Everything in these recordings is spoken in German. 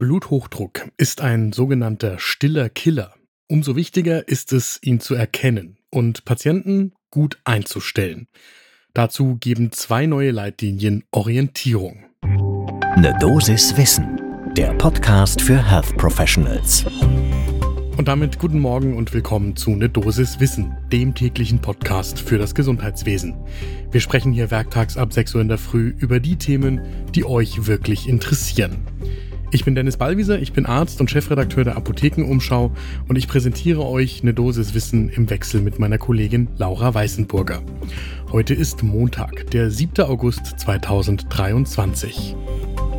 Bluthochdruck ist ein sogenannter stiller Killer. Umso wichtiger ist es, ihn zu erkennen und Patienten gut einzustellen. Dazu geben zwei neue Leitlinien Orientierung. Ne Dosis Wissen, der Podcast für Health Professionals. Und damit guten Morgen und willkommen zu Ne Dosis Wissen, dem täglichen Podcast für das Gesundheitswesen. Wir sprechen hier werktags ab 6 Uhr in der Früh über die Themen, die euch wirklich interessieren. Ich bin Dennis Ballwieser, ich bin Arzt und Chefredakteur der Apothekenumschau und ich präsentiere euch eine Dosis Wissen im Wechsel mit meiner Kollegin Laura Weißenburger. Heute ist Montag, der 7. August 2023.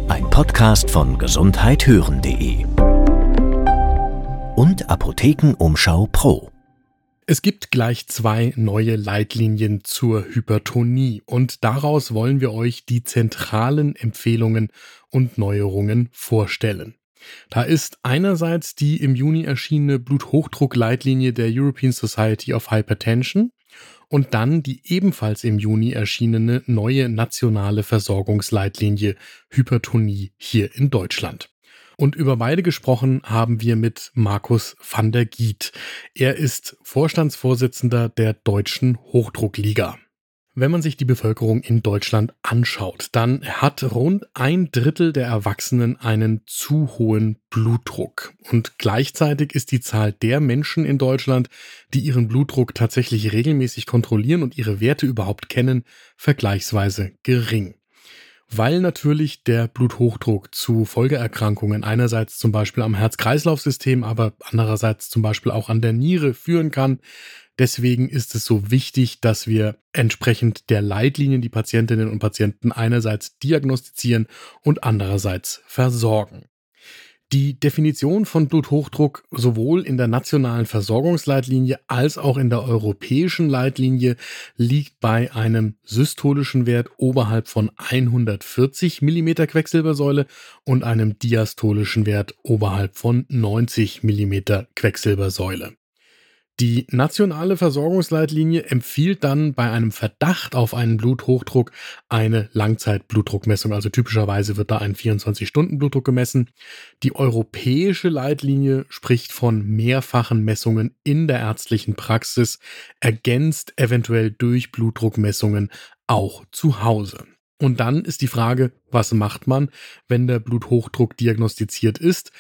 Ein Podcast von gesundheithören.de und Apothekenumschau Pro. Es gibt gleich zwei neue Leitlinien zur Hypertonie und daraus wollen wir euch die zentralen Empfehlungen und Neuerungen vorstellen. Da ist einerseits die im Juni erschienene Bluthochdruckleitlinie der European Society of Hypertension und dann die ebenfalls im Juni erschienene neue nationale Versorgungsleitlinie Hypertonie hier in Deutschland. Und über beide gesprochen haben wir mit Markus van der Giet. Er ist Vorstandsvorsitzender der Deutschen Hochdruckliga. Wenn man sich die Bevölkerung in Deutschland anschaut, dann hat rund ein Drittel der Erwachsenen einen zu hohen Blutdruck. Und gleichzeitig ist die Zahl der Menschen in Deutschland, die ihren Blutdruck tatsächlich regelmäßig kontrollieren und ihre Werte überhaupt kennen, vergleichsweise gering weil natürlich der Bluthochdruck zu Folgeerkrankungen einerseits zum Beispiel am Herz-Kreislauf-System, aber andererseits zum Beispiel auch an der Niere führen kann. Deswegen ist es so wichtig, dass wir entsprechend der Leitlinien die Patientinnen und Patienten einerseits diagnostizieren und andererseits versorgen. Die Definition von Bluthochdruck sowohl in der nationalen Versorgungsleitlinie als auch in der europäischen Leitlinie liegt bei einem systolischen Wert oberhalb von 140 mm Quecksilbersäule und einem diastolischen Wert oberhalb von 90 mm Quecksilbersäule. Die nationale Versorgungsleitlinie empfiehlt dann bei einem Verdacht auf einen Bluthochdruck eine Langzeitblutdruckmessung. Also typischerweise wird da ein 24-Stunden-Blutdruck gemessen. Die europäische Leitlinie spricht von mehrfachen Messungen in der ärztlichen Praxis, ergänzt eventuell durch Blutdruckmessungen auch zu Hause. Und dann ist die Frage, was macht man, wenn der Bluthochdruck diagnostiziert ist?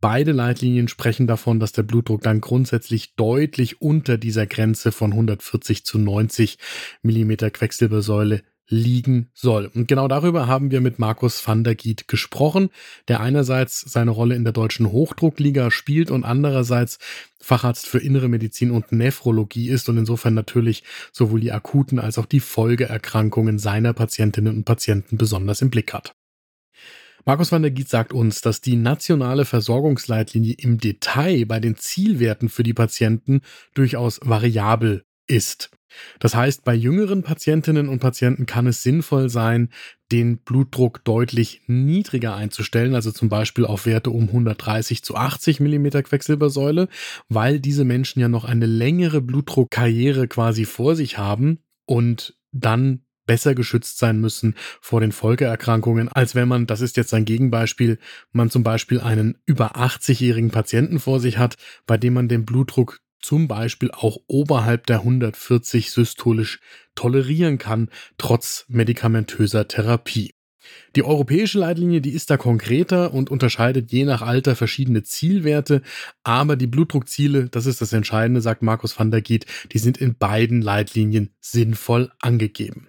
Beide Leitlinien sprechen davon, dass der Blutdruck dann grundsätzlich deutlich unter dieser Grenze von 140 zu 90 Millimeter Quecksilbersäule liegen soll. Und genau darüber haben wir mit Markus van der Giet gesprochen, der einerseits seine Rolle in der deutschen Hochdruckliga spielt und andererseits Facharzt für innere Medizin und Nephrologie ist und insofern natürlich sowohl die akuten als auch die Folgeerkrankungen seiner Patientinnen und Patienten besonders im Blick hat. Markus van der Giet sagt uns, dass die nationale Versorgungsleitlinie im Detail bei den Zielwerten für die Patienten durchaus variabel ist. Das heißt, bei jüngeren Patientinnen und Patienten kann es sinnvoll sein, den Blutdruck deutlich niedriger einzustellen, also zum Beispiel auf Werte um 130 zu 80 Millimeter Quecksilbersäule, weil diese Menschen ja noch eine längere Blutdruckkarriere quasi vor sich haben und dann besser geschützt sein müssen vor den Folgeerkrankungen, als wenn man, das ist jetzt ein Gegenbeispiel, man zum Beispiel einen über 80-jährigen Patienten vor sich hat, bei dem man den Blutdruck zum Beispiel auch oberhalb der 140 systolisch tolerieren kann, trotz medikamentöser Therapie. Die europäische Leitlinie, die ist da konkreter und unterscheidet je nach Alter verschiedene Zielwerte, aber die Blutdruckziele, das ist das Entscheidende, sagt Markus van der Giet, die sind in beiden Leitlinien sinnvoll angegeben.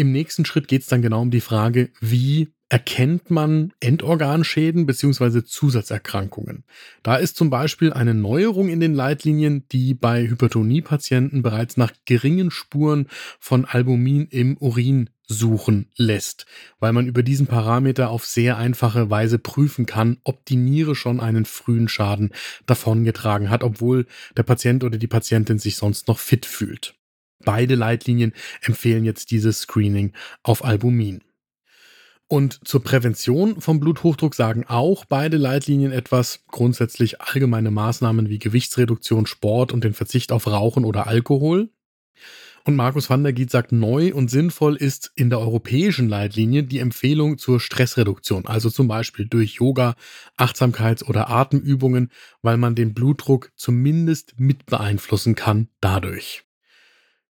Im nächsten Schritt geht es dann genau um die Frage, wie erkennt man Endorganschäden bzw. Zusatzerkrankungen. Da ist zum Beispiel eine Neuerung in den Leitlinien, die bei Hypertonie-Patienten bereits nach geringen Spuren von Albumin im Urin suchen lässt, weil man über diesen Parameter auf sehr einfache Weise prüfen kann, ob die Niere schon einen frühen Schaden davongetragen hat, obwohl der Patient oder die Patientin sich sonst noch fit fühlt. Beide Leitlinien empfehlen jetzt dieses Screening auf Albumin. Und zur Prävention vom Bluthochdruck sagen auch beide Leitlinien etwas. Grundsätzlich allgemeine Maßnahmen wie Gewichtsreduktion, Sport und den Verzicht auf Rauchen oder Alkohol. Und Markus van der Giet sagt, neu und sinnvoll ist in der europäischen Leitlinie die Empfehlung zur Stressreduktion, also zum Beispiel durch Yoga, Achtsamkeits- oder Atemübungen, weil man den Blutdruck zumindest mit beeinflussen kann dadurch.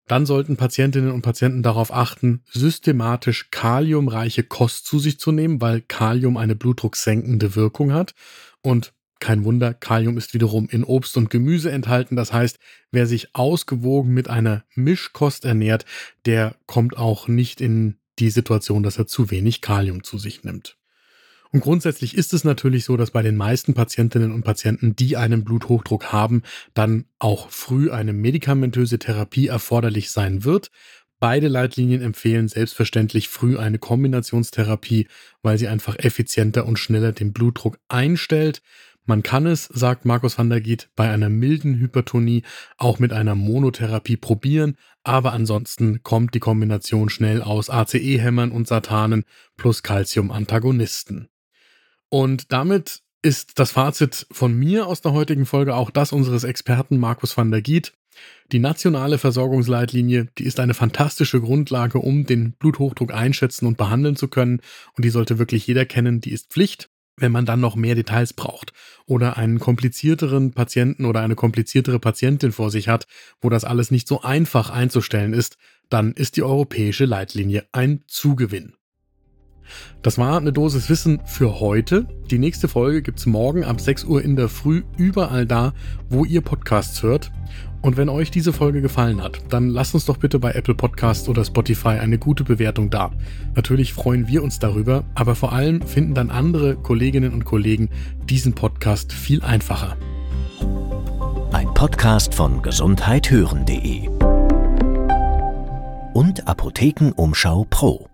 Dann sollten Patientinnen und Patienten darauf achten, systematisch kaliumreiche Kost zu sich zu nehmen, weil Kalium eine blutdrucksenkende Wirkung hat. Und kein Wunder, Kalium ist wiederum in Obst und Gemüse enthalten. Das heißt, wer sich ausgewogen mit einer Mischkost ernährt, der kommt auch nicht in die Situation, dass er zu wenig Kalium zu sich nimmt. Und grundsätzlich ist es natürlich so, dass bei den meisten Patientinnen und Patienten, die einen Bluthochdruck haben, dann auch früh eine medikamentöse Therapie erforderlich sein wird. Beide Leitlinien empfehlen selbstverständlich früh eine Kombinationstherapie, weil sie einfach effizienter und schneller den Blutdruck einstellt. Man kann es, sagt Markus van der Giet, bei einer milden Hypertonie auch mit einer Monotherapie probieren, aber ansonsten kommt die Kombination schnell aus ACE-Hämmern und Satanen plus Calcium-Antagonisten. Und damit ist das Fazit von mir aus der heutigen Folge auch das unseres Experten Markus van der Giet. Die nationale Versorgungsleitlinie, die ist eine fantastische Grundlage, um den Bluthochdruck einschätzen und behandeln zu können. Und die sollte wirklich jeder kennen. Die ist Pflicht. Wenn man dann noch mehr Details braucht oder einen komplizierteren Patienten oder eine kompliziertere Patientin vor sich hat, wo das alles nicht so einfach einzustellen ist, dann ist die europäische Leitlinie ein Zugewinn. Das war eine Dosis Wissen für heute. Die nächste Folge gibt's morgen ab 6 Uhr in der Früh überall da, wo ihr Podcasts hört. Und wenn euch diese Folge gefallen hat, dann lasst uns doch bitte bei Apple Podcasts oder Spotify eine gute Bewertung da. Natürlich freuen wir uns darüber, aber vor allem finden dann andere Kolleginnen und Kollegen diesen Podcast viel einfacher. Ein Podcast von gesundheithören.de und Apothekenumschau Pro.